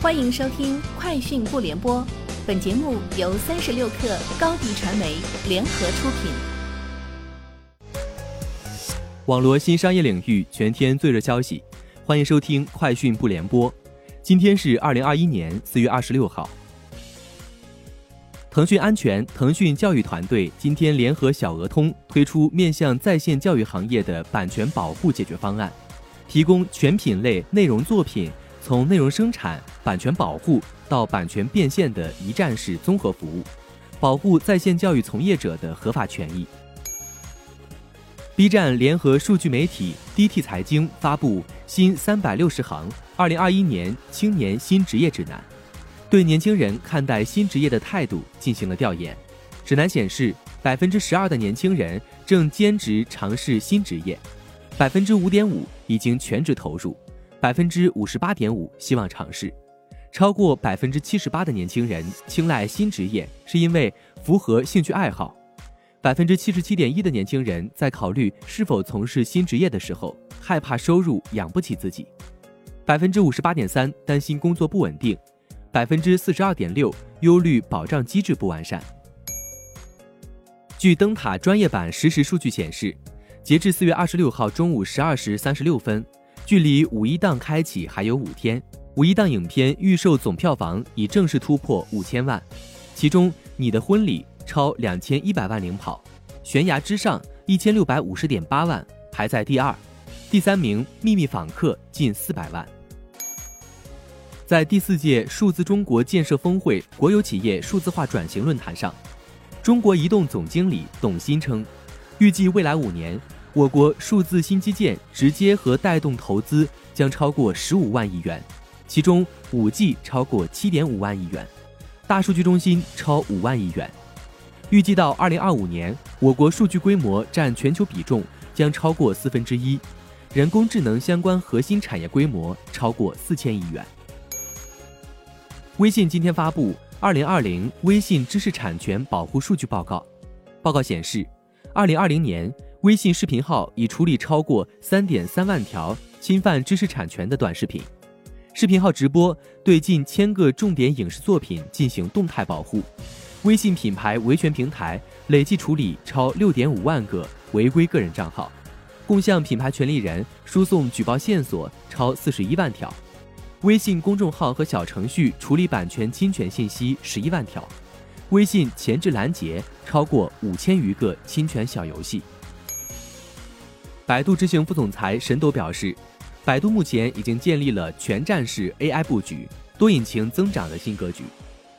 欢迎收听《快讯不联播》，本节目由三十六克高低传媒联合出品。网络新商业领域全天最热消息，欢迎收听《快讯不联播》。今天是二零二一年四月二十六号。腾讯安全、腾讯教育团队今天联合小鹅通推出面向在线教育行业的版权保护解决方案，提供全品类内容作品。从内容生产、版权保护到版权变现的一站式综合服务，保护在线教育从业者的合法权益。B 站联合数据媒体 DT 财经发布新三百六十行二零二一年青年新职业指南，对年轻人看待新职业的态度进行了调研。指南显示，百分之十二的年轻人正兼职尝试新职业，百分之五点五已经全职投入。百分之五十八点五希望尝试，超过百分之七十八的年轻人青睐新职业是因为符合兴趣爱好，百分之七十七点一的年轻人在考虑是否从事新职业的时候害怕收入养不起自己，百分之五十八点三担心工作不稳定，百分之四十二点六忧虑保障机制不完善。据灯塔专业版实时数据显示，截至四月二十六号中午十二时三十六分。距离五一档开启还有五天，五一档影片预售总票房已正式突破五千万，其中《你的婚礼》超两千一百万领跑，《悬崖之上》一千六百五十点八万排在第二，第三名《秘密访客》近四百万。在第四届数字中国建设峰会国有企业数字化转型论坛上，中国移动总经理董鑫称，预计未来五年。我国数字新基建直接和带动投资将超过十五万亿元，其中五 G 超过七点五万亿元，大数据中心超五万亿元。预计到二零二五年，我国数据规模占全球比重将超过四分之一，人工智能相关核心产业规模超过四千亿元。微信今天发布《二零二零微信知识产权保护数据报告》，报告显示，二零二零年。微信视频号已处理超过三点三万条侵犯知识产权的短视频，视频号直播对近千个重点影视作品进行动态保护。微信品牌维权平台累计处理超六点五万个违规个人账号，共向品牌权利人输送举报线索超四十一万条。微信公众号和小程序处理版权侵权信息十一万条，微信前置拦截超过五千余个侵权小游戏。百度执行副总裁沈斗表示，百度目前已经建立了全站式 AI 布局、多引擎增长的新格局。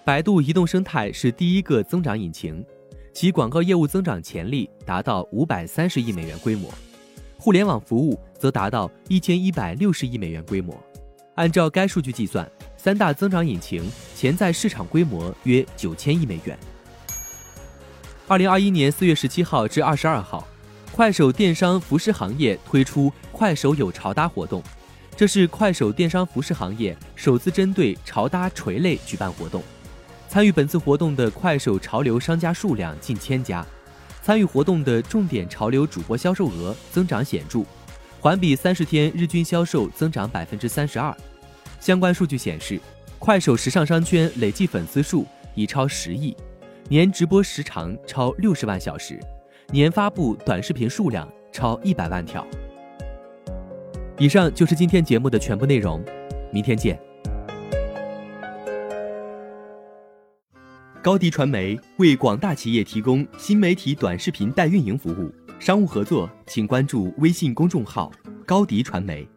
百度移动生态是第一个增长引擎，其广告业务增长潜力达到五百三十亿美元规模，互联网服务则达到一千一百六十亿美元规模。按照该数据计算，三大增长引擎潜在市场规模约九千亿美元。二零二一年四月十七号至二十二号。快手电商服饰行业推出“快手有潮搭”活动，这是快手电商服饰行业首次针对潮搭垂类举办活动。参与本次活动的快手潮流商家数量近千家，参与活动的重点潮流主播销售额增长显著，环比三十天日均销售增长百分之三十二。相关数据显示，快手时尚商圈累计粉丝数已超十亿，年直播时长超六十万小时。年发布短视频数量超一百万条。以上就是今天节目的全部内容，明天见。高迪传媒为广大企业提供新媒体短视频代运营服务，商务合作请关注微信公众号高迪传媒。